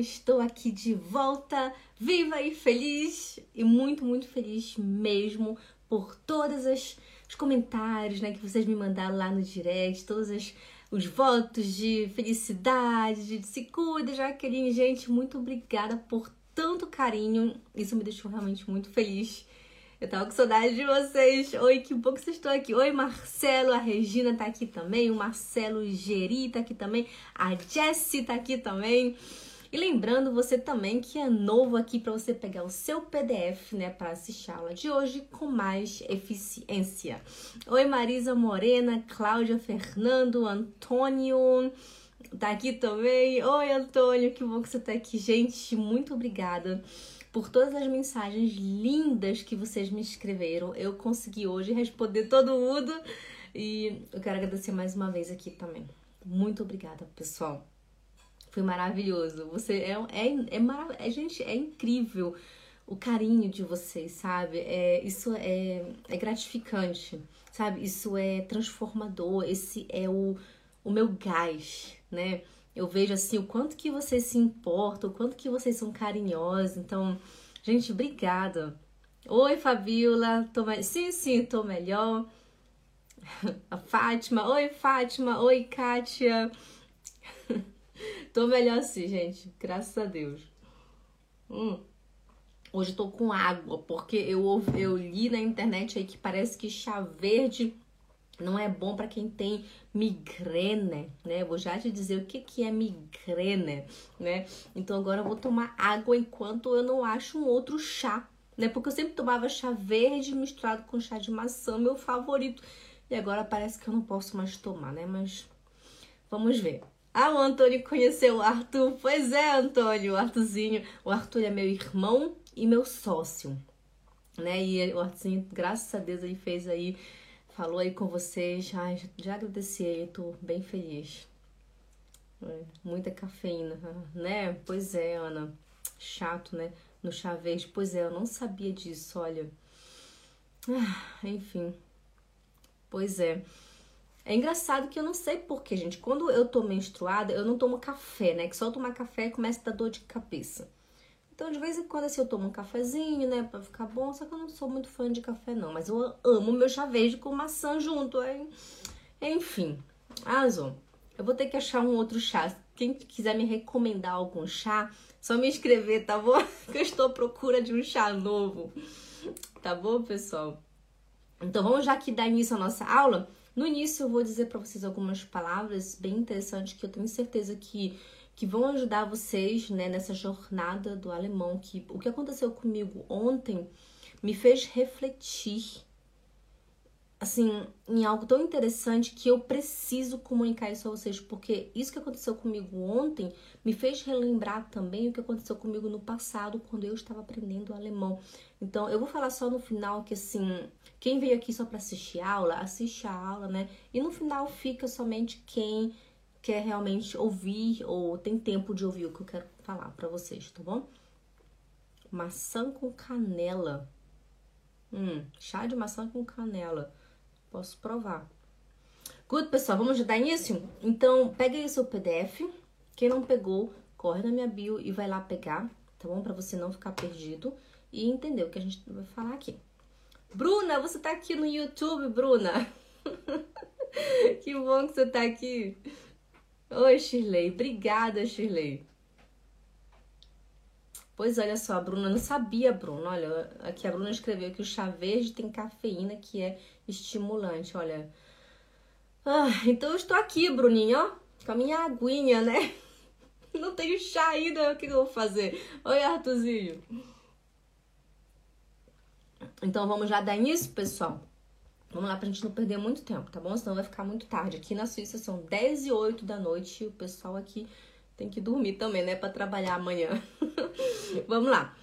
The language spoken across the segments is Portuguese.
Estou aqui de volta, viva e feliz, e muito, muito feliz mesmo por todos os comentários né, que vocês me mandaram lá no direct, todos os, os votos de felicidade, de se cuida, Jaqueline. Gente, muito obrigada por tanto carinho, isso me deixou realmente muito feliz. Eu tava com saudade de vocês. Oi, que bom que vocês estão aqui. Oi, Marcelo, a Regina tá aqui também, o Marcelo Geri tá aqui também, a Jessie tá aqui também. E lembrando você também que é novo aqui para você pegar o seu PDF, né, para assistir a aula de hoje com mais eficiência. Oi, Marisa Morena, Cláudia Fernando, Antônio, tá aqui também. Oi, Antônio, que bom que você tá aqui, gente. Muito obrigada por todas as mensagens lindas que vocês me escreveram. Eu consegui hoje responder todo mundo e eu quero agradecer mais uma vez aqui também. Muito obrigada, pessoal. Foi maravilhoso. Você é, é, é, marav é gente, é incrível o carinho de vocês, sabe? É, isso é, é gratificante, sabe? Isso é transformador. Esse é o, o meu gás, né? Eu vejo assim o quanto que vocês se importam, o quanto que vocês são carinhosos. Então, gente, obrigada. Oi, Fabiola. Tô me... Sim, sim, tô melhor. A Fátima. Oi, Fátima. Oi, Kátia. tô melhor assim, gente. Graças a Deus. Hum. Hoje tô com água, porque eu, eu li na internet aí que parece que chá verde não é bom para quem tem migrene, né? Vou já te dizer o que, que é migrene, né? Então agora eu vou tomar água enquanto eu não acho um outro chá, né? Porque eu sempre tomava chá verde misturado com chá de maçã, meu favorito. E agora parece que eu não posso mais tomar, né? Mas vamos ver. Ah, o Antônio conheceu o Arthur. Pois é, Antônio, o Arthurzinho. O Arthur é meu irmão e meu sócio, né? E o Arthurzinho, graças a Deus, ele fez aí, falou aí com vocês. Ai, já agradeci aí, tô bem feliz. É, muita cafeína, né? Pois é, Ana. Chato, né? No chá verde. Pois é, eu não sabia disso, olha. Ah, enfim. Pois é. É engraçado que eu não sei porquê, gente. Quando eu tô menstruada, eu não tomo café, né? Que só tomar café começa a dar dor de cabeça. Então, de vez em quando, assim, eu tomo um cafezinho, né? Pra ficar bom. Só que eu não sou muito fã de café, não. Mas eu amo meu chá verde com maçã junto, hein? Enfim. Azul. Eu vou ter que achar um outro chá. Quem quiser me recomendar algum chá, só me escrever, tá bom? Que eu estou à procura de um chá novo. Tá bom, pessoal? Então, vamos já aqui dar início à nossa aula. No início eu vou dizer para vocês algumas palavras bem interessantes que eu tenho certeza que, que vão ajudar vocês né, nessa jornada do alemão. Que o que aconteceu comigo ontem me fez refletir assim, em algo tão interessante que eu preciso comunicar isso a vocês, porque isso que aconteceu comigo ontem me fez relembrar também o que aconteceu comigo no passado, quando eu estava aprendendo alemão. Então, eu vou falar só no final que, assim, quem veio aqui só para assistir aula, assiste a aula, né? E no final fica somente quem quer realmente ouvir ou tem tempo de ouvir o que eu quero falar para vocês, tá bom? Maçã com canela. Hum, chá de maçã com canela. Posso provar. Good, pessoal, vamos dar início? Então, pega aí o seu PDF. Quem não pegou, corre na minha bio e vai lá pegar, tá bom? Pra você não ficar perdido e entender o que a gente vai falar aqui. Bruna, você tá aqui no YouTube, Bruna? que bom que você tá aqui. Oi, Shirley. Obrigada, Shirley. Pois olha só, a Bruna não sabia, Bruna. Olha, aqui a Bruna escreveu que o chá verde tem cafeína que é estimulante, olha. Ah, então eu estou aqui, Bruninha, ó, com a minha aguinha, né? Não tenho chá ainda, o que eu vou fazer? Oi, Arthurzinho. Então vamos já dar início, pessoal? Vamos lá pra gente não perder muito tempo, tá bom? Senão vai ficar muito tarde. Aqui na Suíça são 10 e 8 da noite e o pessoal aqui tem que dormir também, né? Para trabalhar amanhã. Vamos lá.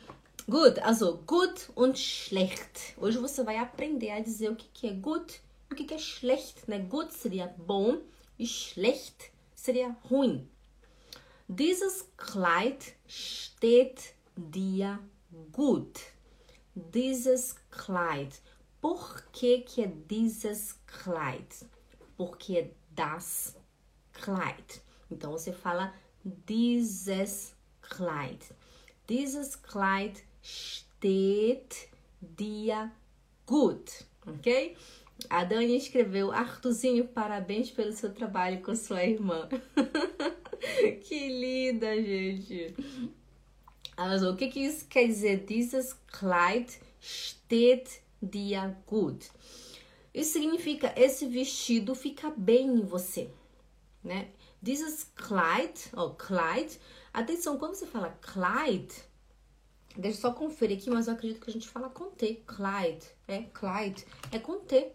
Good, also gut und schlecht. Hoje você vai aprender a dizer o que, que é gut e o que, que é schlecht, né? Gut seria bom e schlecht seria ruim. Dieses Kleid steht dir gut. Dieses Kleid. Por que, que é dieses Kleid? Porque é das Kleid. Então você fala dieses Kleid. Dieses Kleid steht dir gut, ok? A Dani escreveu: Artuzinho, parabéns pelo seu trabalho com sua irmã. que linda, gente. Also, o que, que isso quer dizer? Dieses Kleid steht dir gut. Isso significa esse vestido fica bem em você, né? Dieses Kleid, ó, oh, Kleid. Atenção, quando você fala Kleid, deixa eu só conferir aqui, mas eu acredito que a gente fala com T. Kleid, é Kleid, é com T.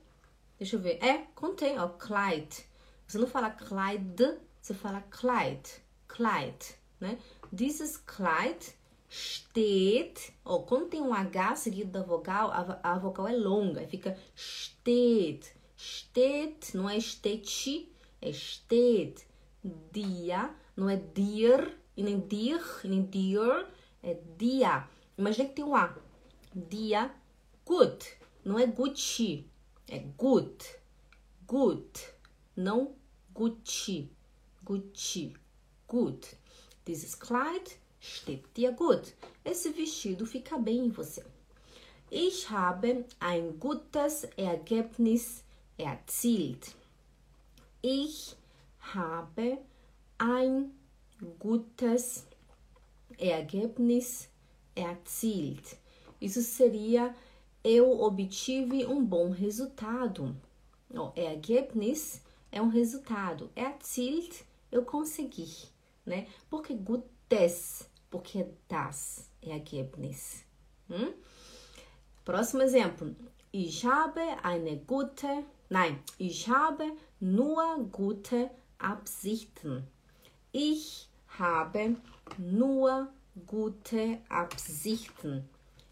Deixa eu ver, é com T, ó, Kleid. Você não fala Kleid, você fala Kleid, Kleid, né? Dieses Kleid steht, ó, quando tem um H seguido da vogal, a, a vogal é longa, fica steht, steht, não é steht, é steht, dia, não é dir, e nem dir, e nem dir, é dia. Imagina que tem um A, dia, good, não é Gucci, é good, good, não Gucci, Gucci, good. Dieses Kleid steht dir gut. Esse vestido fica bem em você. Ich habe ein gutes Ergebnis erzielt. Ich habe ein gutes Ergebnis erzielt. Isso seria eu obtive um bom resultado. O Ergebnis é um resultado. Erzielt, eu consegui, né? Porque gutes porque das Ergebnis. Hm? Próximo exemplo. Ich habe eine gute, nein, ich habe nur gute Absichten. Ich habe nur gute Absichten.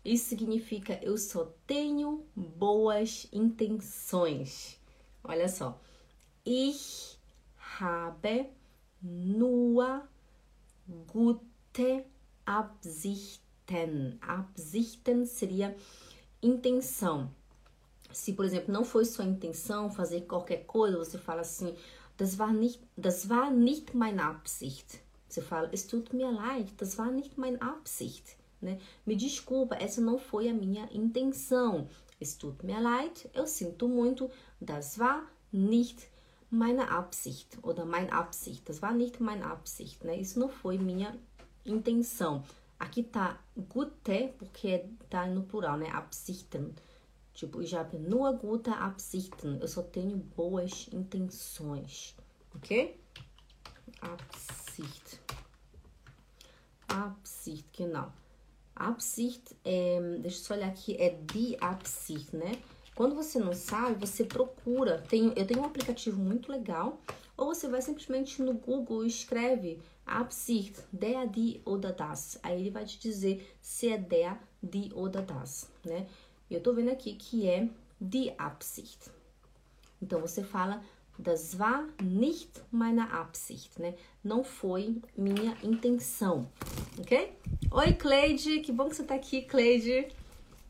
Isso significa eu só tenho boas intenções. Olha só. Ich habe nur gute Absichten. Absichten seria intenção. Se, por exemplo, não foi sua intenção fazer qualquer coisa, você fala assim: das war nicht, das war nicht meine Absicht. Fala: es tut mir leid, das war nicht meine Absicht. Né? Me desculpa, essa não foi a minha intenção. Es tut mir leid, eu sinto muito. Das war nicht meine Absicht oder mein Absicht. Das war nicht meine Absicht, né? Isso não foi minha intenção. Aqui tá gute, porque tá no plural, né? Absichten. Tipo, ich habe nur gute Absichten. Eu só tenho boas intenções. Ok? Absicht. Absicht, genau. Absicht, é, deixa eu só olhar aqui, é die Absicht, né? Quando você não sabe, você procura. Tem, eu tenho um aplicativo muito legal. Ou você vai simplesmente no Google e escreve Absicht, der, die oder das. Aí ele vai te dizer se é der, die oder das, né? Eu tô vendo aqui que é die Absicht. Então você fala das war nicht meine Absicht, né? Não foi minha intenção, ok? Oi, Cleide, que bom que você tá aqui, Cleide.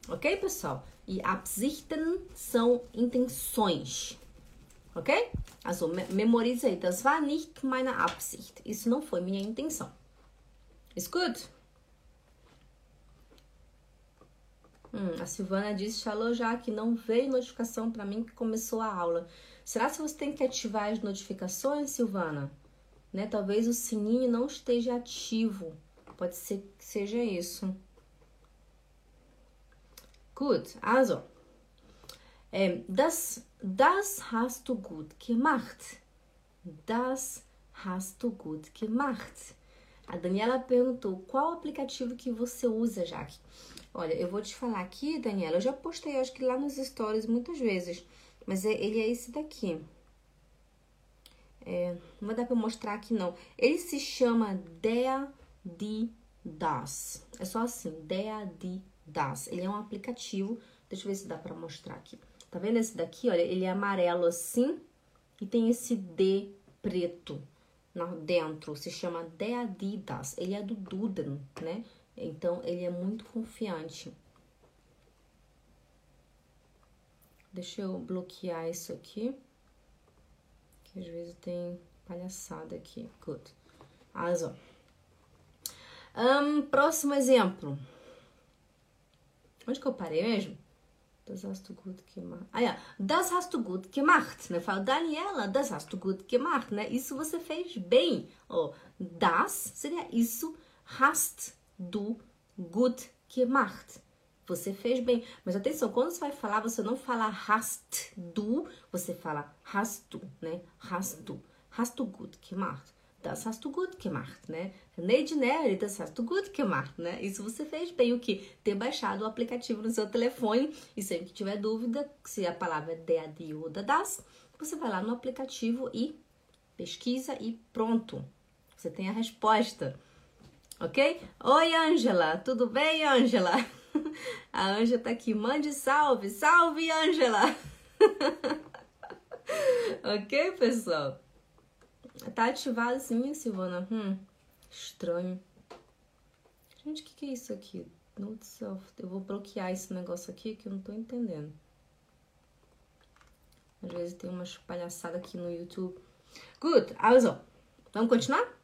Ok, pessoal? E Absichten são intenções, ok? Also, memorize aí. Das war nicht meine Absicht. Isso não foi minha intenção. Ist gut? Hum, a Silvana disse, falou já que não veio notificação para mim que começou a aula. Será que você tem que ativar as notificações, Silvana? Né? Talvez o sininho não esteja ativo. Pode ser que seja isso. Gut, also, ähm, das Das hast du gut gemacht. Das hast du gut gemacht. A Daniela perguntou qual aplicativo que você usa, Jaque. Olha, eu vou te falar aqui, Daniela. Eu já postei, acho que lá nos stories muitas vezes. Mas é, ele é esse daqui. É, não vai dar pra mostrar aqui, não. Ele se chama Der die Das. É só assim, Der die Das. Ele é um aplicativo. Deixa eu ver se dá pra mostrar aqui. Tá vendo esse daqui? Olha, ele é amarelo assim e tem esse D preto dentro. Se chama The Adidas. Ele é do Duden, né? Então, ele é muito confiante. Deixa eu bloquear isso aqui. Que às vezes tem palhaçada aqui. Good. Also. Um, próximo exemplo. Onde que eu parei mesmo? Das hast du gut gemacht. Ah, ja. Das hast du gut gemacht. Né? Fala, Daniela, das hast du gut gemacht. Né? Isso você fez bem. Oh, das seria isso. Hast du gut gemacht. Você fez bem. Mas atenção, quando você vai falar, você não fala hast du, você fala hast du, né? Hast du. Hast du gut gemacht. Das hast du gut gemacht, né? Neide Nery, das hast du gut gemacht, né? Isso você fez bem o que? Ter baixado o aplicativo no seu telefone e sempre que tiver dúvida se a palavra é der, die ou das, você vai lá no aplicativo e pesquisa e pronto. Você tem a resposta. Ok? Oi, Ângela. Tudo bem, Ângela? A Ângela tá aqui. Mande salve. Salve, Ângela. ok, pessoal? Tá ativado sim, Silvana? Hum, estranho. Gente, o que, que é isso aqui? Note self. Eu vou bloquear esse negócio aqui que eu não tô entendendo. Às vezes tem umas palhaçadas aqui no YouTube. Good, also, vamos continuar?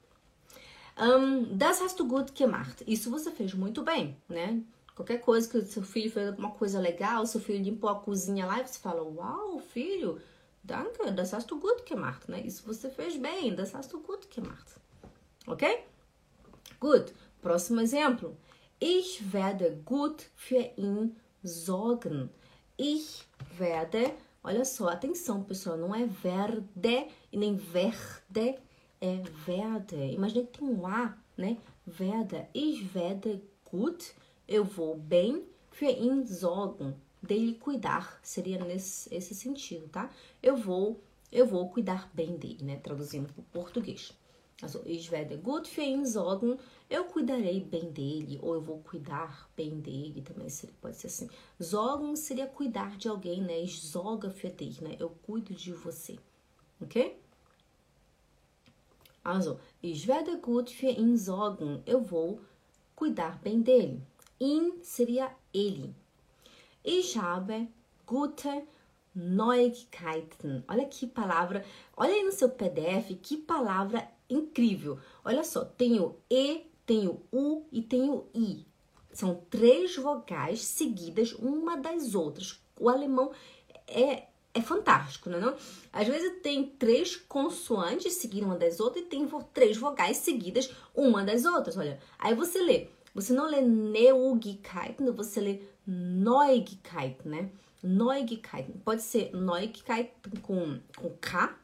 Um, das hast du gut gemacht. Isso você fez muito bem, né? Qualquer coisa que seu filho fez alguma coisa legal, seu filho limpou a cozinha lá e você fala, uau, filho, Danke, das hast du gut gemacht, né? Isso você fez bem, das hast du gut gemacht. Ok? Gut, próximo exemplo. Ich werde gut für ihn sorgen. Ich werde, olha só, atenção pessoal, não é verde e nem verde, é verde. Imagina que tem um A, né? Werde. Ich werde gut, eu vou bem, für ihn sorgen dele cuidar, seria nesse esse sentido, tá? Eu vou, eu vou cuidar bem dele, né? Traduzindo para o português. Also, ich werde gut für ihn sorgen. Eu cuidarei bem dele, ou eu vou cuidar bem dele, também seria, pode ser assim. Sorgen seria cuidar de alguém, né? Ich sorge für dich, né? Eu cuido de você, ok? Also, ich werde gut für ihn sorgen. Eu vou cuidar bem dele. Ihn seria ele, Ich habe gute Neuigkeiten. Olha que palavra, olha aí no seu PDF, que palavra incrível. Olha só, tem o E, tem o U e tem o I. São três vogais seguidas uma das outras. O alemão é, é fantástico, não é não? Às vezes tem três consoantes seguidas uma das outras e tem três vogais seguidas uma das outras. Olha, aí você lê. Você não lê Neuigkeiten, você lê Neuigkeit, né? Neuigkeit. Pode ser Neuigkeit com, com K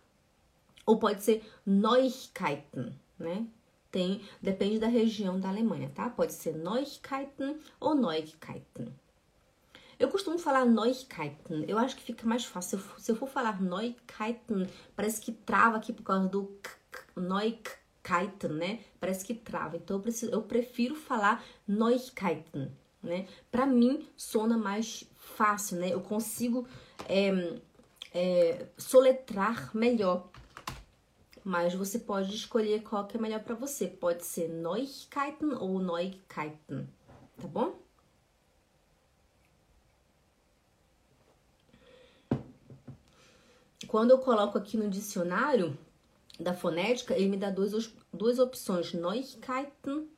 ou pode ser Neuigkeiten, né? Tem, depende da região da Alemanha, tá? Pode ser Neuigkeiten ou Neuigkeiten. Eu costumo falar Neuigkeiten, eu acho que fica mais fácil. Se eu for falar Neuigkeiten, parece que trava aqui por causa do Neuigkeiten, né? Parece que trava. Então eu, preciso, eu prefiro falar Neuigkeiten né? Para mim, sona mais fácil, né? Eu consigo é, é, soletrar melhor. Mas você pode escolher qual que é melhor para você. Pode ser Neuigkeiten ou Neuigkeiten, tá bom? Quando eu coloco aqui no dicionário da fonética, ele me dá duas, duas opções, Neuigkeiten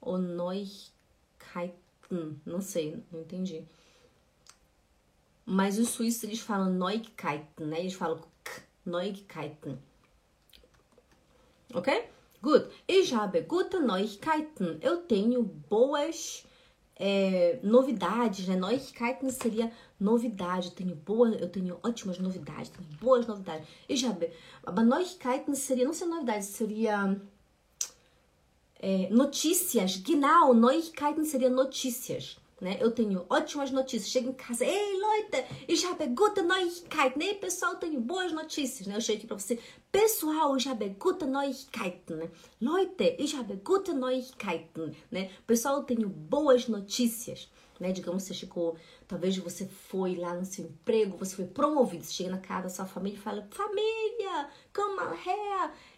ou Neuigkeiten não sei, não entendi. Mas os suíços eles falam Neuigkeiten, né? Eles falam K, Neuigkeiten. Ok? Good. Ich habe gute Neuigkeiten. Eu tenho boas é, novidades, né? Neuigkeiten seria novidade. Eu tenho boa, eu tenho ótimas novidades, tenho boas novidades. Ich habe, aber Neuigkeiten seria, não seria novidade, seria é, notícias, genau, Neuigkeiten seria notícias. Né? Eu tenho ótimas notícias. Chego em casa, ei, Leute, ich habe gute Neuigkeiten. Ei, pessoal, tenho boas notícias. Né? Eu chego aqui para você, pessoal, ich habe gute Neuigkeiten. Né? Leute, ich habe gute Neuigkeiten. Né? Pessoal, tenho boas notícias né? Digamos, você chegou, talvez você foi lá no seu emprego, você foi promovido, você chega na casa da sua família e fala, família, komm mal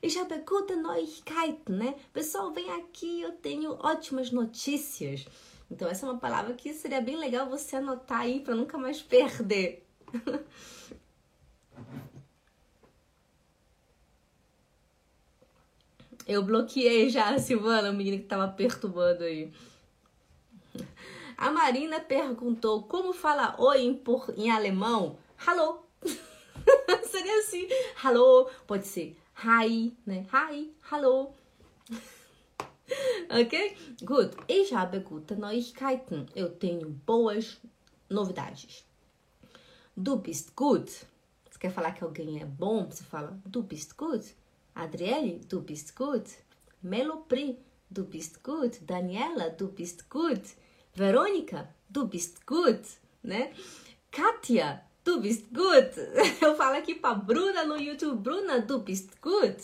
ich habe gute Neuigkeiten, né? Pessoal, vem aqui, eu tenho ótimas notícias. Então, essa é uma palavra que seria bem legal você anotar aí para nunca mais perder. Eu bloqueei já a Silvana, o menino que tava perturbando aí. A Marina perguntou como fala oi em, por, em alemão. Hallo. Seria assim. Hallo. Pode ser hi, né? Hi, hallo. ok? Good. Ich habe gute Neuigkeiten. Eu tenho boas novidades. Du bist gut. Você quer falar que alguém é bom? Você fala du bist gut. Adriele, du bist gut. Melopri, du bist gut. Daniela, du bist gut. Verônica, du bist gut, né? Kátia, du bist gut. Eu falo aqui para Bruna no YouTube, Bruna, du bist gut.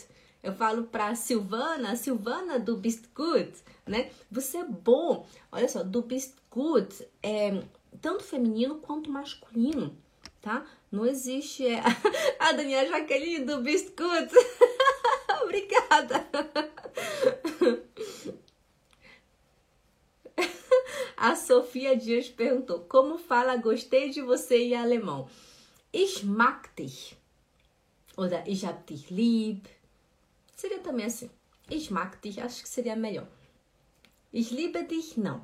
Eu falo para Silvana, Silvana, du bist gut, né? Você é bom. Olha só, du bist gut é tanto feminino quanto masculino, tá? Não existe é... a Daniela Jaqueline do bist gut. Obrigada. A Sofia Dias perguntou: Como fala gostei de você em alemão? Ich mag dich. Oder ich hab dich lieb. Seria também assim. Ich mag dich, acho que seria melhor. Ich liebe dich, não.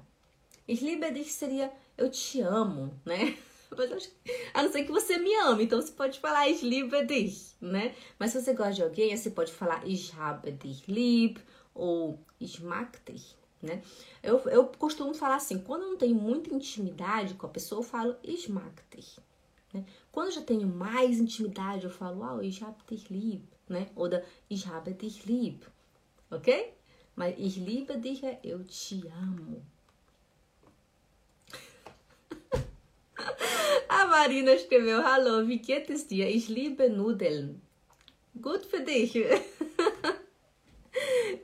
Ich liebe dich seria eu te amo, né? a não ser que você me ame, então você pode falar ich liebe dich, né? Mas se você gosta de alguém, você pode falar ich habe dich lieb ou ich mag dich, né? Eu, eu costumo falar assim, quando eu não tenho muita intimidade com a pessoa, eu falo ich mag dich. Né? Quando eu já tenho mais intimidade, eu falo, ah, ich habe dich lieb, né? Ou da ich habe dich lieb, ok? Mas ich liebe dich é eu te amo. A Marina escreveu, hallo, wie geht es dir? Ich liebe Nudeln. Gut für dich.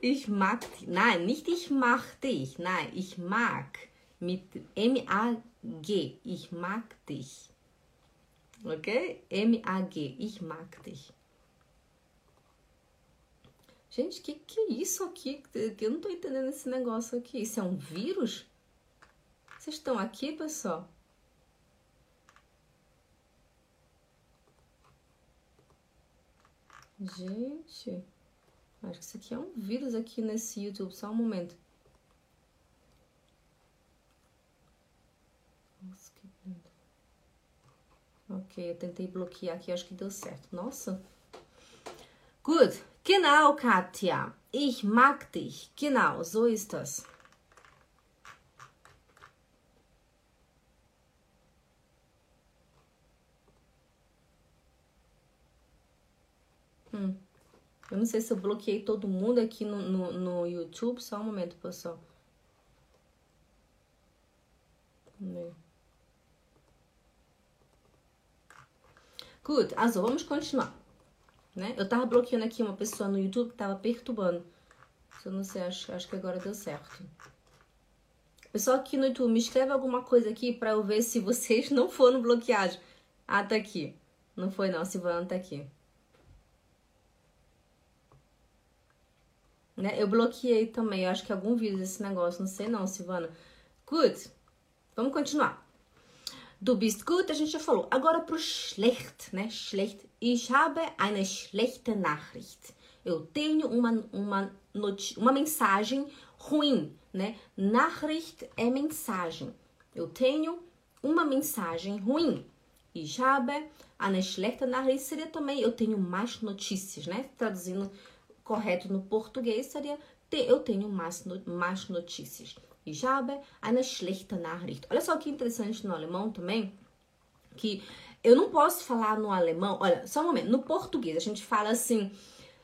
Ich mag dich. Nein, nicht ich mag dich. Nein, ich mag. Mit M-A-G. Ich mag dich. Ok? M-A-G. Ich mag dich. Gente, que que é isso aqui? Eu não tô entendendo esse negócio aqui. Isso é um vírus? Vocês estão aqui, pessoal? Gente. Acho que isso aqui é um vírus aqui nesse YouTube. Só um momento. Ok, eu tentei bloquear aqui, acho que deu certo. Nossa. Gut, genau, Katja. Ich mag dich. Genau, so ist das. Hum. Eu não sei se eu bloqueei todo mundo aqui no, no, no YouTube. Só um momento, pessoal. Good, also, vamos continuar. Né? Eu tava bloqueando aqui uma pessoa no YouTube que tava perturbando. Eu não sei, acho, acho que agora deu certo. Pessoal aqui no YouTube, me escreve alguma coisa aqui pra eu ver se vocês não foram bloqueados. Ah, tá aqui. Não foi não, Silvana tá aqui. Né? Eu bloqueei também, eu acho que algum vídeo desse negócio, não sei não, Silvana. Good. Vamos continuar. Du bist gut, a gente já falou. Agora pro schlecht, né? Schlecht. Ich habe eine schlechte Nachricht. Eu tenho uma, uma, uma mensagem ruim, né? Nachricht é mensagem. Eu tenho uma mensagem ruim. Ich habe eine schlechte Nachricht seria também eu tenho mais notícias, né? Traduzindo correto no português seria eu tenho mais, mais notícias. Ich habe eine schlechte Nachricht. Olha só que interessante no alemão também, que eu não posso falar no alemão, olha, só um momento, no português a gente fala assim,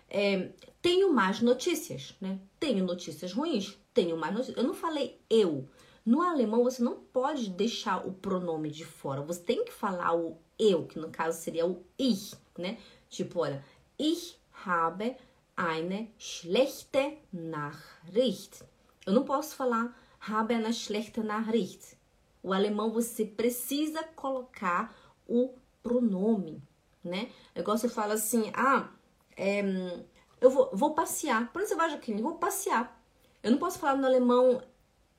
é, tenho mais notícias, né? Tenho notícias ruins, tenho mais notícias. Eu não falei eu. No alemão você não pode deixar o pronome de fora, você tem que falar o eu, que no caso seria o ich, né? Tipo, olha, ich habe eine schlechte Nachricht. Eu não posso falar habe eine schlechte Nachricht. O alemão você precisa colocar o pronome, né? É igual você fala assim, ah, é, eu vou, vou passear. Por vai, Jaqueline? Vou passear. Eu não posso falar no alemão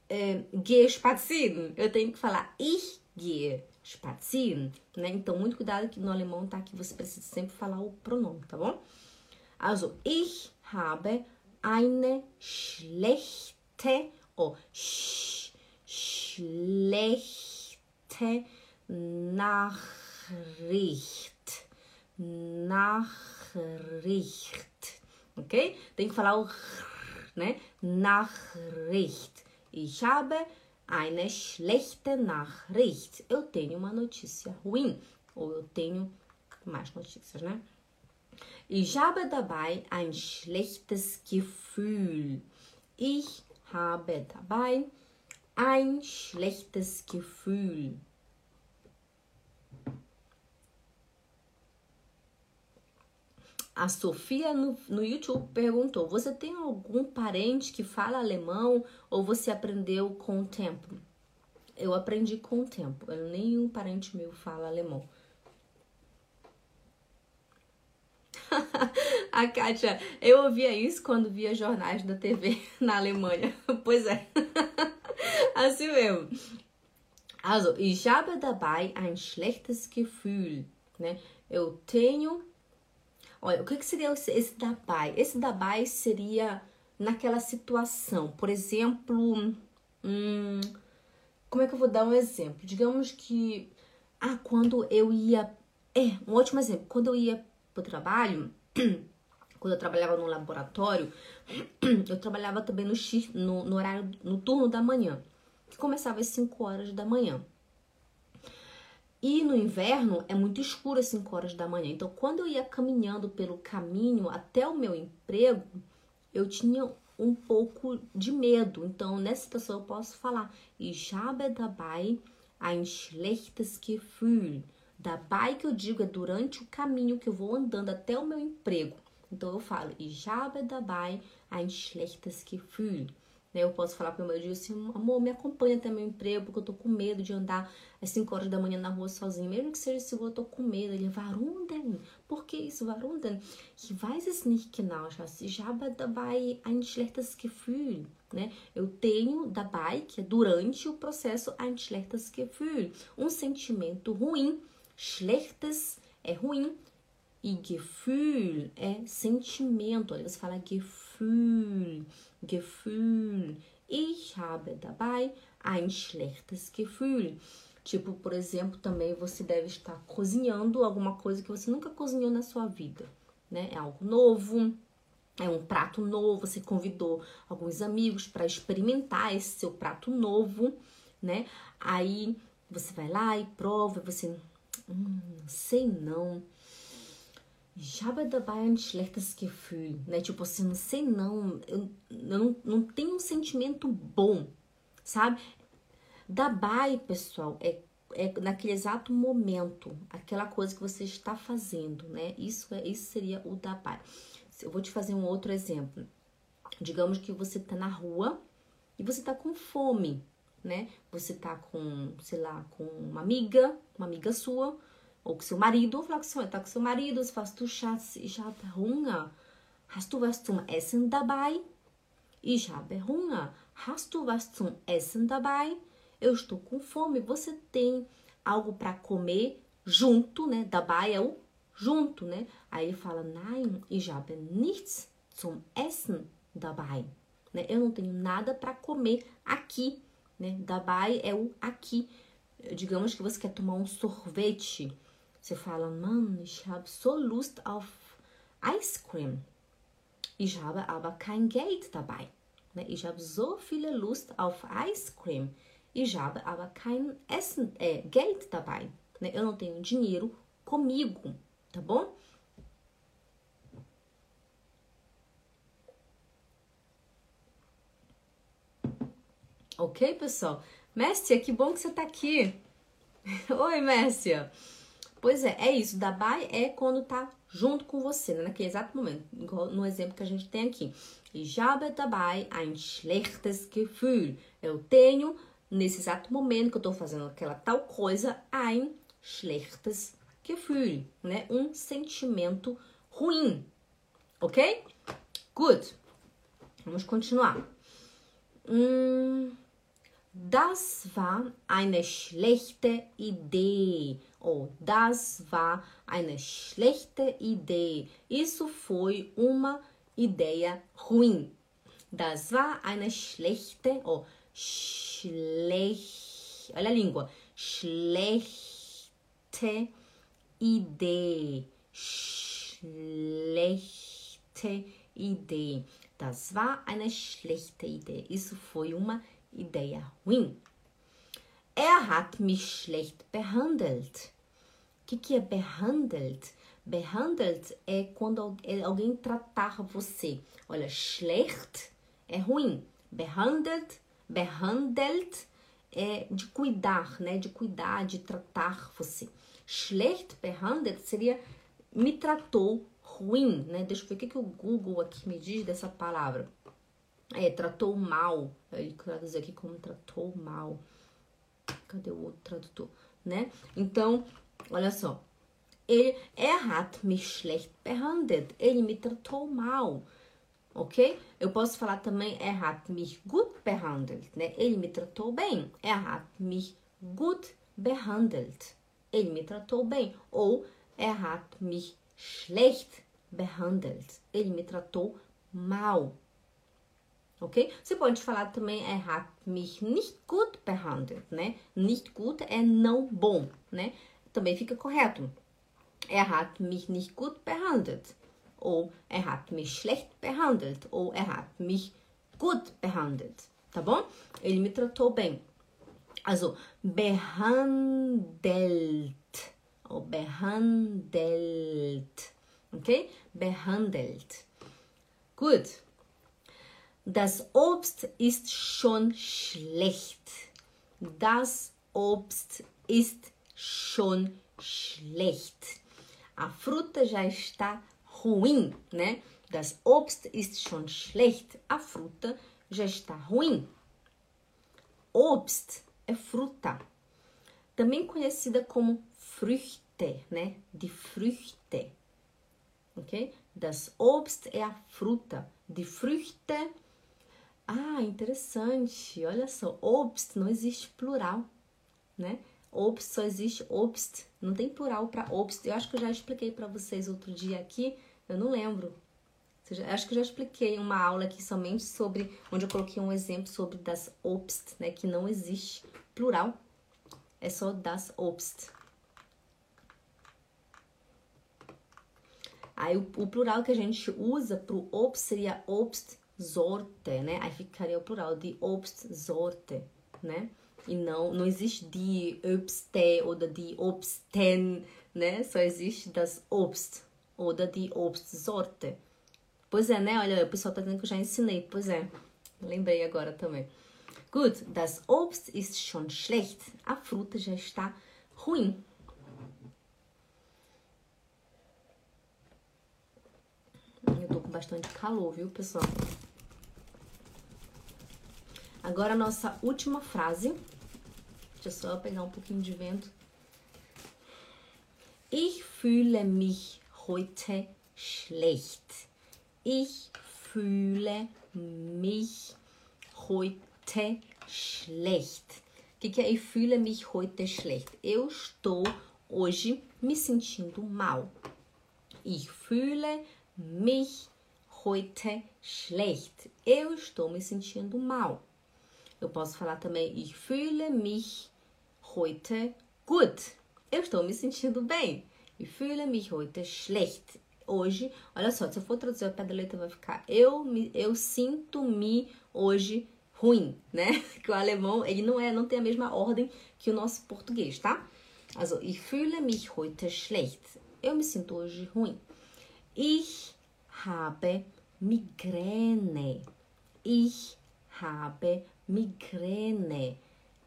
é, gehe spazieren. Eu tenho que falar ich gehe spazieren, né? Então, muito cuidado que no alemão tá que você precisa sempre falar o pronome, tá bom? Also, ich habe eine schlechte oh, sch, schlechte Nachricht. Nachricht. Ok? Tem que falar o? Nachricht. Ich habe eine schlechte Nachricht. Eu tenho uma notícia ruim. Ou eu tenho mais notícias, né? Ich habe dabei ein schlechtes Gefühl. Ich habe dabei ein schlechtes Gefühl. A Sofia no, no YouTube perguntou: Você tem algum parente que fala alemão ou você aprendeu com o tempo? Eu aprendi com o tempo. Eu, nenhum parente meu fala alemão. a Kátia, eu ouvia isso quando via jornais da TV na Alemanha. Pois é. assim mesmo. Also, ich habe dabei ein schlechtes Gefühl. Né? Eu tenho Olha, o que, que seria esse dabai? Esse dabai seria naquela situação. Por exemplo, hum, como é que eu vou dar um exemplo? Digamos que, ah, quando eu ia. É, um ótimo exemplo. Quando eu ia pro trabalho, quando eu trabalhava no laboratório, eu trabalhava também no, no, no horário, no turno da manhã, que começava às 5 horas da manhã. E no inverno é muito escuro às 5 horas da manhã. Então, quando eu ia caminhando pelo caminho até o meu emprego, eu tinha um pouco de medo. Então, nessa situação eu posso falar: Ich habe dabei ein schlechtes Gefühl. Dabei que eu digo é durante o caminho que eu vou andando até o meu emprego. Então eu falo: Ich habe dabei ein schlechtes Gefühl. Né? Eu posso falar para o meu dia assim, amor, me acompanha até meu emprego, porque eu tô com medo de andar às 5 horas da manhã na rua sozinho. Mesmo que seja seguro, eu tô com medo. Ele, warum denn? Por que isso? Warum denn? Ich weiß es nicht genau, Schatz. Ich habe dabei ein schlechtes Gefühl. Né? Eu tenho dabei, que é durante o processo, ein schlechtes Gefühl. Um sentimento ruim. Schlechtes é ruim. E Gefühl é sentimento. Olha, você fala Gefühl. Gefühl. Ich habe dabei ein schlechtes Gefühl. Tipo, por exemplo, também você deve estar cozinhando alguma coisa que você nunca cozinhou na sua vida, né? É algo novo, é um prato novo, você convidou alguns amigos para experimentar esse seu prato novo, né? Aí você vai lá e prova, você, hum, sei não habe dabei ein schlechtes Gefühl, né? Tipo assim, não sei não, eu, eu não, não tenho um sentimento bom, sabe? Dabei, pessoal, é, é naquele exato momento, aquela coisa que você está fazendo, né? Isso, é, isso seria o dabei. Eu vou te fazer um outro exemplo. Digamos que você está na rua e você está com fome, né? Você está com, sei lá, com uma amiga, uma amiga sua, ou com seu marido, ou falar com seu, tá com seu marido, você fala, du Schatz, ich habe Hunger. Hast du was zum Essen dabei? Ich habe Hunger. Hast du was zum Essen dabei? Eu estou com fome. Você tem algo para comer junto, né? Dabei é o junto, né? Aí ele fala, nein, ich habe nichts zum Essen dabei. Né? Eu não tenho nada para comer aqui, né? Dabei é o aqui. Digamos que você quer tomar um sorvete. Você fala, Mann, ich habe so Lust auf Ice Cream. Ich habe aber kein Geld dabei. Ich habe so viele Lust auf Ice Cream. Ich habe aber kein Essen, äh, Geld dabei. Eu não tenho dinheiro comigo, tá bom? Ok, pessoal? Mércia, que bom que você tá aqui. Oi, Mércia. Pois é, é isso. Dabai é quando tá junto com você, né? naquele exato momento, no exemplo que a gente tem aqui. Ich habe dabei ein schlechtes Gefühl. Eu tenho, nesse exato momento que eu tô fazendo aquela tal coisa, ein schlechtes Gefühl, né? Um sentimento ruim, ok? Good. Vamos continuar. Hum, das war eine schlechte Idee. Oh, das war eine schlechte Idee. Isso foi uma ideia ruim. Das war eine schlechte, oh, schlecht, olha a língua, schlechte Idee, schlechte Idee. Das war eine schlechte Idee. Isso foi uma ideia ruim. Er hat mich schlecht behandelt. O que, que é behandelt? Behandelt é quando alguém tratar você. Olha, schlecht é ruim. Behandelt, behandelt é de cuidar, né? De cuidar, de tratar você. Schlecht behandelt seria me tratou ruim, né? Deixa eu ver o que, que o Google aqui me diz dessa palavra. É, tratou mal. Ele traduz aqui como tratou mal. Cadê o outro tradutor? Né? Então, olha só. Ele, er hat mich schlecht behandelt. Ele me tratou mal. Ok? Eu posso falar também, er hat mich gut behandelt. Né? Ele me tratou bem. Er hat mich gut behandelt. Ele me tratou bem. Ou er hat mich schlecht behandelt. Ele me tratou mal. Ok? Você pode falar também, er hat mich nicht gut behandelt, né? Nicht gut é não bom, né? Também fica correto. Er hat mich nicht gut behandelt. Ou er hat mich schlecht behandelt. Ou er hat mich gut behandelt. Tá bom? Ele me tratou bem. Also, behandelt. Ou behandelt. Ok? Behandelt. Gut. Das Obst ist schon schlecht. Das Obst ist schon schlecht. A fruta já está ruim, né? Das Obst ist schon schlecht. A fruta já está ruim. Obst é fruta, também conhecida como Früchte, né? De Früchte, ok? Das Obst é a fruta, de Früchte ah, interessante. Olha só, Obst não existe plural, né? Obst só existe Obst, não tem plural para Obst. Eu acho que eu já expliquei para vocês outro dia aqui, eu não lembro. Acho que eu já expliquei uma aula aqui somente sobre, onde eu coloquei um exemplo sobre das Obst, né? Que não existe plural, é só das Obst. Aí o, o plural que a gente usa para o Obst seria Obst Sorte, né? Aí ficaria o plural de Obstsorte, né? E não, não existe die Obste ou die Obsten, né? Só existe das Obst ou da die Obstsorte. Pois é, né? Olha, o pessoal tá dizendo que eu já ensinei. Pois é, lembrei agora também. Gut, das Obst ist schon schlecht. A fruta já está ruim. Eu tô com bastante calor, viu, pessoal? Agora nossa última frase. Deixa eu só pegar um pouquinho de vento. Ich fühle mich heute schlecht. Ich fühle mich heute schlecht. O que, que é ich fühle mich heute schlecht? Eu estou hoje me sentindo mal. Ich fühle mich heute schlecht. Eu estou me sentindo mal. Eu posso falar também ich fühle mich heute gut. Eu estou me sentindo bem. Ich fühle mich heute schlecht. Hoje, olha só, se eu for traduzir a pé da letra vai ficar eu eu sinto-me hoje ruim, né? Que o alemão, ele não é, não tem a mesma ordem que o nosso português, tá? Also, ich fühle mich heute schlecht. Eu me sinto hoje ruim. Ich habe Migräne. Ich habe migrene.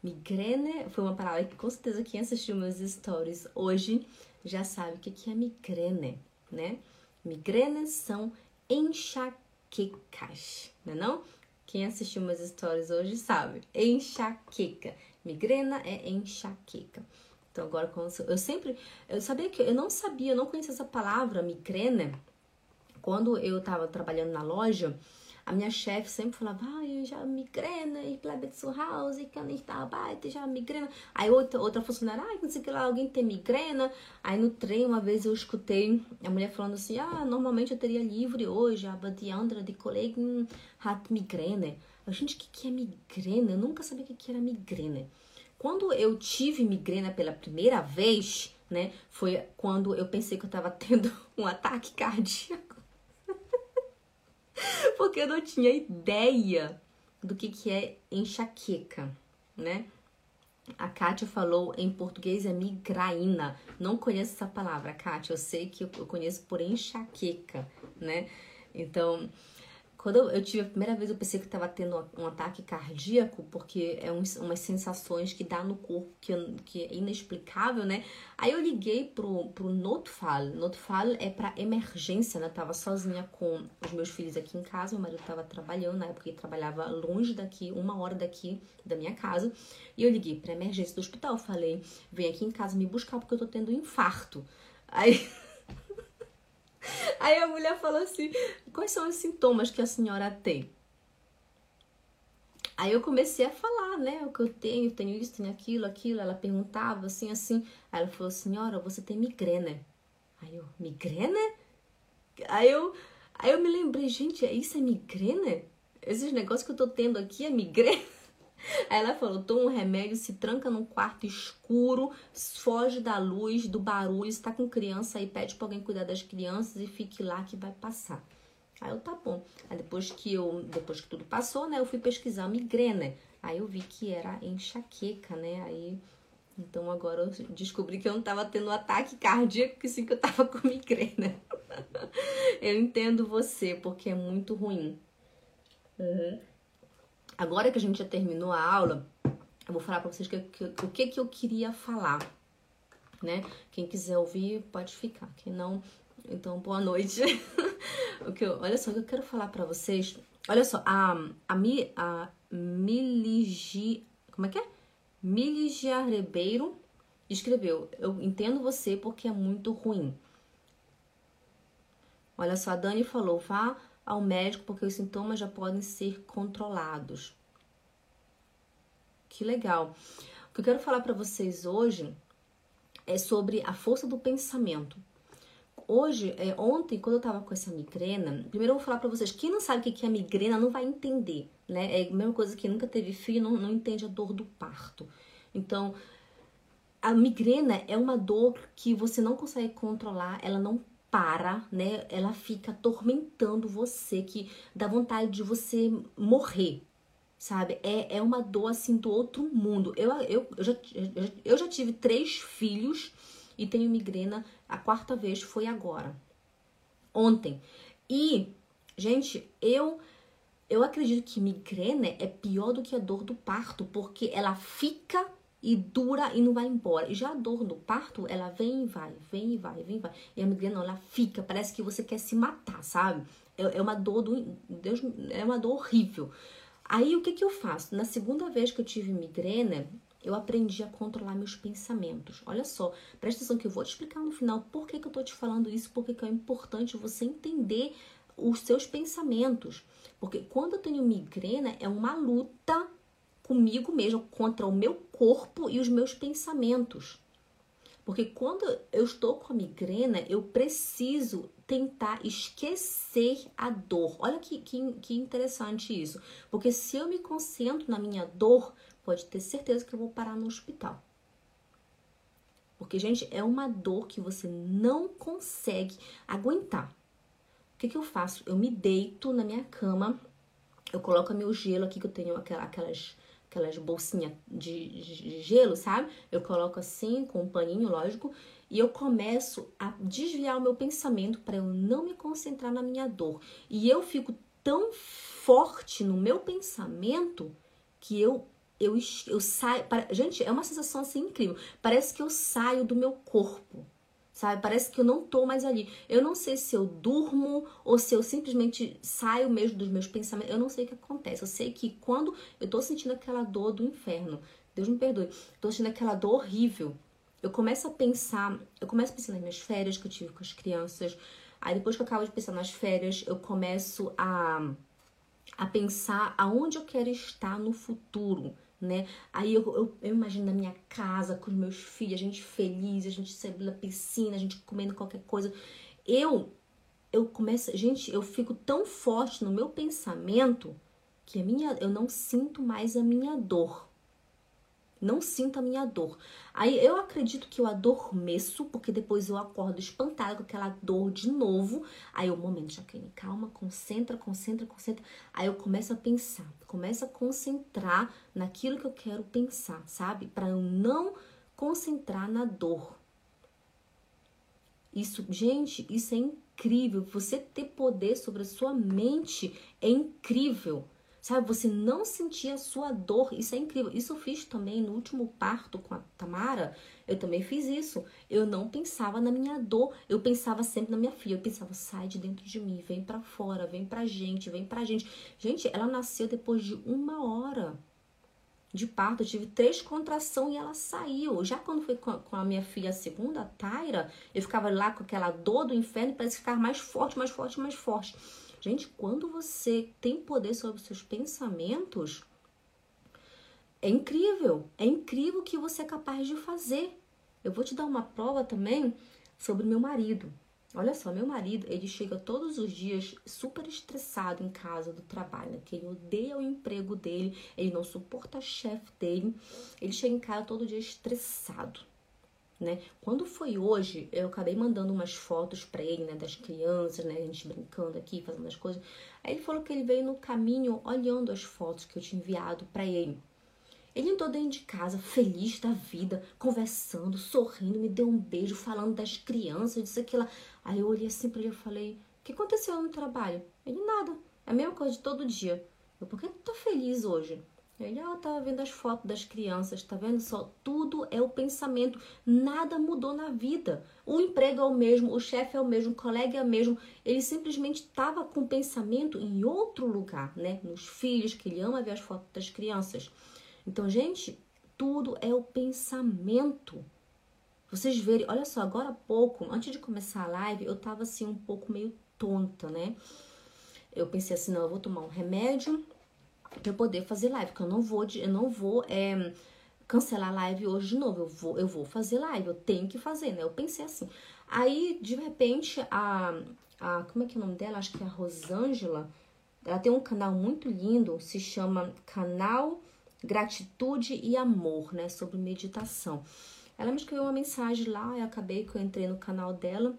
Migrene foi uma palavra que com certeza quem assistiu meus stories hoje já sabe o que é migrene, né? Migrenes são enxaquecas, não é não? Quem assistiu meus stories hoje sabe. Enxaqueca. Migrena é enxaqueca. Então agora eu sempre, eu sabia que eu não sabia, eu não conhecia essa palavra migrene. Quando eu estava trabalhando na loja, A minha chefe sempre falava, ai, já migrena, e zu Hause, ich kann nicht arbeiten, já migrena. Aí outra, outra funcionária, ai, não sei que lá, alguém tem migrena. Aí no trem, uma vez eu escutei a mulher falando assim, ah, normalmente eu teria livre hoje, aber die andere, die Kollegin hat migrene. Gente, o que, que é migrena? Eu nunca sabia o que, que era migrena. Quando eu tive migrena pela primeira vez, né, foi quando eu pensei que eu tava tendo um ataque cardíaco porque eu não tinha ideia do que, que é enxaqueca, né? A Kátia falou em português é migraína. Não conheço essa palavra, Kátia. Eu sei que eu conheço por enxaqueca, né? Então, quando eu, tive a primeira vez, eu pensei que estava tendo um ataque cardíaco, porque é umas sensações que dá no corpo que, que é inexplicável, né? Aí eu liguei pro, pro Notfall. Notfall é para emergência, né? Eu tava sozinha com os meus filhos aqui em casa, meu marido estava trabalhando, na época ele trabalhava longe daqui, uma hora daqui da minha casa. E eu liguei para emergência do hospital, falei: vem aqui em casa me buscar porque eu tô tendo um infarto. Aí. Aí a mulher falou assim: quais são os sintomas que a senhora tem? Aí eu comecei a falar, né? O que eu tenho, tenho isso, tenho aquilo, aquilo. Ela perguntava assim, assim. Aí ela falou: Senhora, você tem migrena. Aí eu: Migrena? Aí eu, aí eu me lembrei: Gente, isso é migrena? Esses negócios que eu tô tendo aqui é migrena? Aí ela falou: toma um remédio, se tranca num quarto escuro, foge da luz, do barulho, está com criança aí, pede para alguém cuidar das crianças e fique lá que vai passar. Aí eu, tá bom. Aí depois que eu, depois que tudo passou, né, eu fui pesquisar migrena. Aí eu vi que era enxaqueca, né? Aí então agora eu descobri que eu não estava tendo um ataque cardíaco, que sim que eu estava com migrena. eu entendo você, porque é muito ruim. Uhum. Agora que a gente já terminou a aula, eu vou falar para vocês que, que, o que, que eu queria falar, né? Quem quiser ouvir, pode ficar. Quem não, então boa noite. o que eu, olha só, o que eu quero falar para vocês. Olha só, a, a, Mi, a Miligi... Como é que é? Miligia Ribeiro escreveu: Eu entendo você porque é muito ruim. Olha só, a Dani falou: vá ao médico porque os sintomas já podem ser controlados. Que legal. O que eu quero falar para vocês hoje é sobre a força do pensamento. Hoje, é, ontem, quando eu tava com essa migrena, primeiro eu vou falar para vocês, quem não sabe o que é migrena não vai entender, né? É a mesma coisa que nunca teve filho, não, não entende a dor do parto. Então, a migrena é uma dor que você não consegue controlar, ela não para, né? Ela fica atormentando você, que dá vontade de você morrer, sabe? É, é uma dor assim do outro mundo. Eu, eu, eu, já, eu já tive três filhos e tenho migrena. A quarta vez foi agora, ontem. E, gente, eu eu acredito que migrena é pior do que a dor do parto, porque ela fica e dura e não vai embora. E já a dor do parto, ela vem e vai, vem e vai, vem e vai. E a migrena, ela fica, parece que você quer se matar, sabe? É, é uma dor do, Deus, é uma dor horrível. Aí o que que eu faço? Na segunda vez que eu tive migrena, eu aprendi a controlar meus pensamentos. Olha só, presta atenção que eu vou te explicar no final por que, que eu tô te falando isso, porque que é importante você entender os seus pensamentos. Porque quando eu tenho migrena, é uma luta comigo mesmo, contra o meu corpo e os meus pensamentos. Porque quando eu estou com a migrena, eu preciso tentar esquecer a dor. Olha que, que, que, interessante isso. Porque se eu me concentro na minha dor, pode ter certeza que eu vou parar no hospital. Porque, gente, é uma dor que você não consegue aguentar. O que, que eu faço? Eu me deito na minha cama, eu coloco meu gelo aqui, que eu tenho aquelas aquelas bolsinhas de, gelo, sabe? Eu coloco assim, com um paninho, lógico, e eu começo a desviar o meu pensamento para eu não me concentrar na minha dor. E eu fico tão forte no meu pensamento que eu eu, eu saio. Gente, é uma sensação assim incrível. Parece que eu saio do meu corpo sabe? Parece que eu não tô mais ali. Eu não sei se eu durmo ou se eu simplesmente saio mesmo dos meus pensamentos. Eu não sei o que acontece. Eu sei que quando eu tô sentindo aquela dor do inferno, Deus me perdoe, tô sentindo aquela dor horrível. Eu começo a pensar, eu começo a pensar nas minhas férias que eu tive com as crianças. Aí depois que eu acabo de pensar nas férias, eu começo a a pensar aonde eu quero estar no futuro, né? Aí eu, eu, eu, imagino na minha casa com os meus filhos, a gente feliz, a gente na piscina, a gente comendo qualquer coisa. Eu eu começo, gente, eu fico tão forte no meu pensamento que a minha eu não sinto mais a minha dor não sinto a minha dor. Aí eu acredito que eu adormeço, porque depois eu acordo espantada com aquela dor de novo. Aí o momento, Jaqueline, calma, concentra, concentra, concentra. Aí eu começo a pensar, começo a concentrar naquilo que eu quero pensar, sabe? Para eu não concentrar na dor. Isso, gente, isso é incrível. Você ter poder sobre a sua mente é incrível. Sabe, você não sentir a sua dor. Isso é incrível. Isso eu fiz também no último parto com a Tamara. Eu também fiz isso. Eu não pensava na minha dor. Eu pensava sempre na minha filha. Eu pensava, sai de dentro de mim, vem para fora, vem pra gente, vem pra gente. Gente, ela nasceu depois de uma hora de parto. Eu tive três contrações e ela saiu. Já quando foi com a minha filha a segunda, a Taira, eu ficava lá com aquela dor do inferno parece ficar mais forte, mais forte, mais forte. Gente, quando você tem poder sobre os seus pensamentos, é incrível. É incrível o que você é capaz de fazer. Eu vou te dar uma prova também sobre meu marido. Olha só, meu marido, ele chega todos os dias super estressado em casa do trabalho, que ele odeia o emprego dele, ele não suporta a chefe dele. Ele chega em casa todo dia estressado né? Quando foi hoje, eu acabei mandando umas fotos para ele, né, das crianças, né, a gente brincando aqui, fazendo as coisas. Aí ele falou que ele veio no caminho olhando as fotos que eu tinha enviado para ele. Ele entrou dentro de casa, feliz da vida, conversando, sorrindo, me deu um beijo, falando das crianças, disse aquilo. Aí eu olhei assim para ele e falei: O que aconteceu no trabalho? Ele, nada. É a mesma coisa de todo dia. Eu, por que tu tá feliz hoje? Ele, ah, tava vendo as fotos das crianças, tá vendo só? Tudo é o pensamento, nada mudou na vida. O emprego é o mesmo, o chefe é o mesmo, o colega é o mesmo. Ele simplesmente estava com o pensamento em outro lugar, né? Nos filhos, que ele ama ver as fotos das crianças. Então, gente, tudo é o pensamento. Vocês verem, olha só, agora há pouco, antes de começar a live, eu tava assim um pouco meio tonta, né? Eu pensei assim, não, eu vou tomar um remédio para eu poder fazer live, porque eu não vou, eu não vou é, cancelar live hoje de novo, eu vou, eu vou fazer live, eu tenho que fazer, né? Eu pensei assim. Aí, de repente, a, a como é que é o nome dela? Acho que é a Rosângela, ela tem um canal muito lindo, se chama Canal Gratitude e Amor, né? Sobre meditação. Ela me escreveu uma mensagem lá, eu acabei que eu entrei no canal dela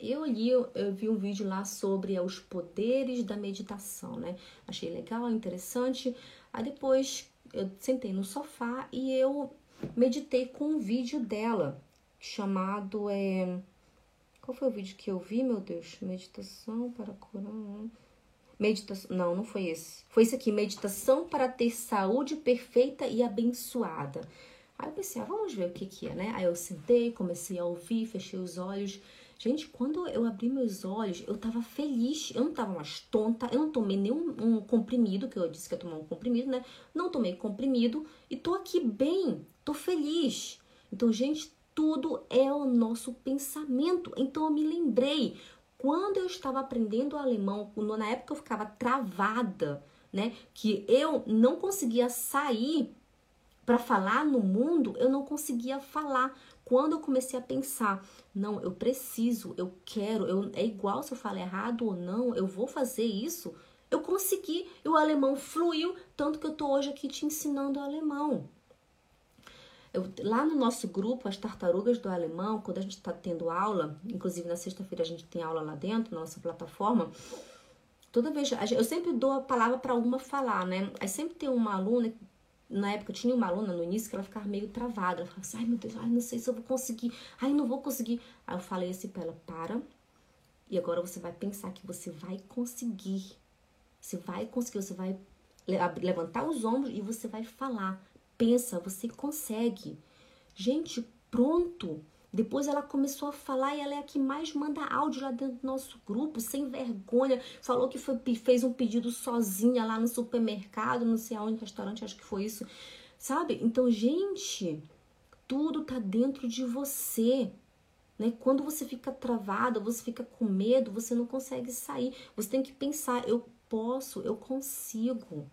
eu li, eu, eu, vi um vídeo lá sobre os poderes da meditação, né? Achei legal, interessante. Aí depois eu sentei no sofá e eu meditei com um vídeo dela, chamado é Qual foi o vídeo que eu vi, meu Deus? Meditação para curar. Meditação, não, não foi esse. Foi esse aqui, meditação para ter saúde perfeita e abençoada. Aí eu pensei, ah, vamos ver o que que é, né? Aí eu sentei, comecei a ouvir, fechei os olhos Gente, quando eu abri meus olhos, eu tava feliz. Eu não tava mais tonta. Eu não tomei nenhum um comprimido, que eu disse que ia tomar um comprimido, né? Não tomei comprimido e tô aqui bem, tô feliz. Então, gente, tudo é o nosso pensamento. Então, eu me lembrei quando eu estava aprendendo alemão, na época eu ficava travada, né? Que eu não conseguia sair para falar no mundo, eu não conseguia falar quando eu comecei a pensar, não, eu preciso, eu quero, eu, é igual se eu falo errado ou não, eu vou fazer isso, eu consegui e o alemão fluiu, tanto que eu tô hoje aqui te ensinando alemão. Eu, lá no nosso grupo, as tartarugas do alemão, quando a gente está tendo aula, inclusive na sexta-feira a gente tem aula lá dentro, na nossa plataforma, toda vez, eu sempre dou a palavra para uma falar, né? Aí sempre tem uma aluna na época tinha uma aluna no início que ela ficava meio travada. Ela falava assim, ai meu Deus, ai não sei se eu vou conseguir, ai não vou conseguir. Aí eu falei assim pra ela, para, e agora você vai pensar que você vai conseguir. Você vai conseguir, você vai levantar os ombros e você vai falar. Pensa, você consegue. Gente, pronto. Depois ela começou a falar e ela é a que mais manda áudio lá dentro do nosso grupo, sem vergonha. Falou que foi, fez um pedido sozinha lá no supermercado, não sei aonde, restaurante, acho que foi isso. Sabe? Então, gente, tudo tá dentro de você. Né? Quando você fica travada, você fica com medo, você não consegue sair. Você tem que pensar, eu posso, eu consigo.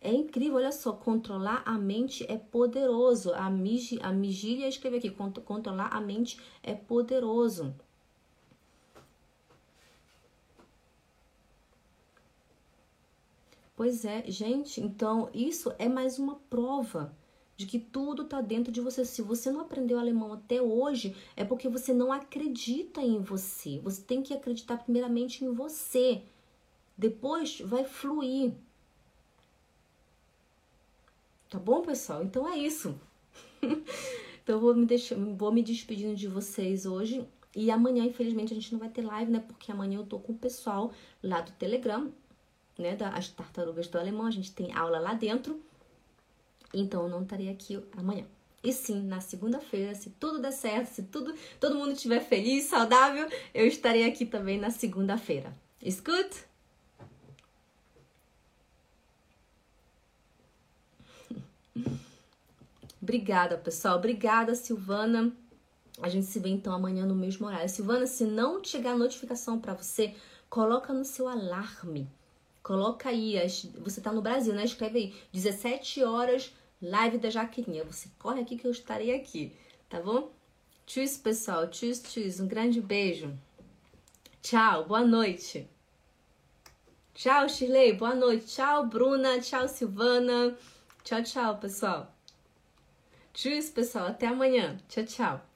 É incrível, olha só, controlar a mente é poderoso. A, mig, a Migília escreve aqui, controlar a mente é poderoso. Pois é, gente, então isso é mais uma prova de que tudo está dentro de você. Se você não aprendeu alemão até hoje, é porque você não acredita em você. Você tem que acreditar primeiramente em você. Depois vai fluir. Tá bom, pessoal? Então é isso. então eu vou me, deixar, vou me despedindo de vocês hoje. E amanhã, infelizmente, a gente não vai ter live, né? Porque amanhã eu tô com o pessoal lá do Telegram, né? Das tartarugas do alemão. A gente tem aula lá dentro. Então eu não estarei aqui amanhã. E sim, na segunda-feira, se tudo der certo, se tudo, todo mundo estiver feliz, saudável, eu estarei aqui também na segunda-feira. Escute? Obrigada, pessoal. Obrigada, Silvana. A gente se vê então amanhã no mesmo horário. Silvana, se não chegar notificação para você, coloca no seu alarme. Coloca aí, você tá no Brasil, né? Escreve aí, 17 horas, live da Jaqueline. Você corre aqui que eu estarei aqui, tá bom? Tchau, pessoal. Tchau, tchau. Um grande beijo. Tchau, boa noite. Tchau, Shirley. Boa noite. Tchau, Bruna. Tchau, Silvana. Tchau, tchau, pessoal. Tchau, pessoal. Até amanhã. Tchau, tchau.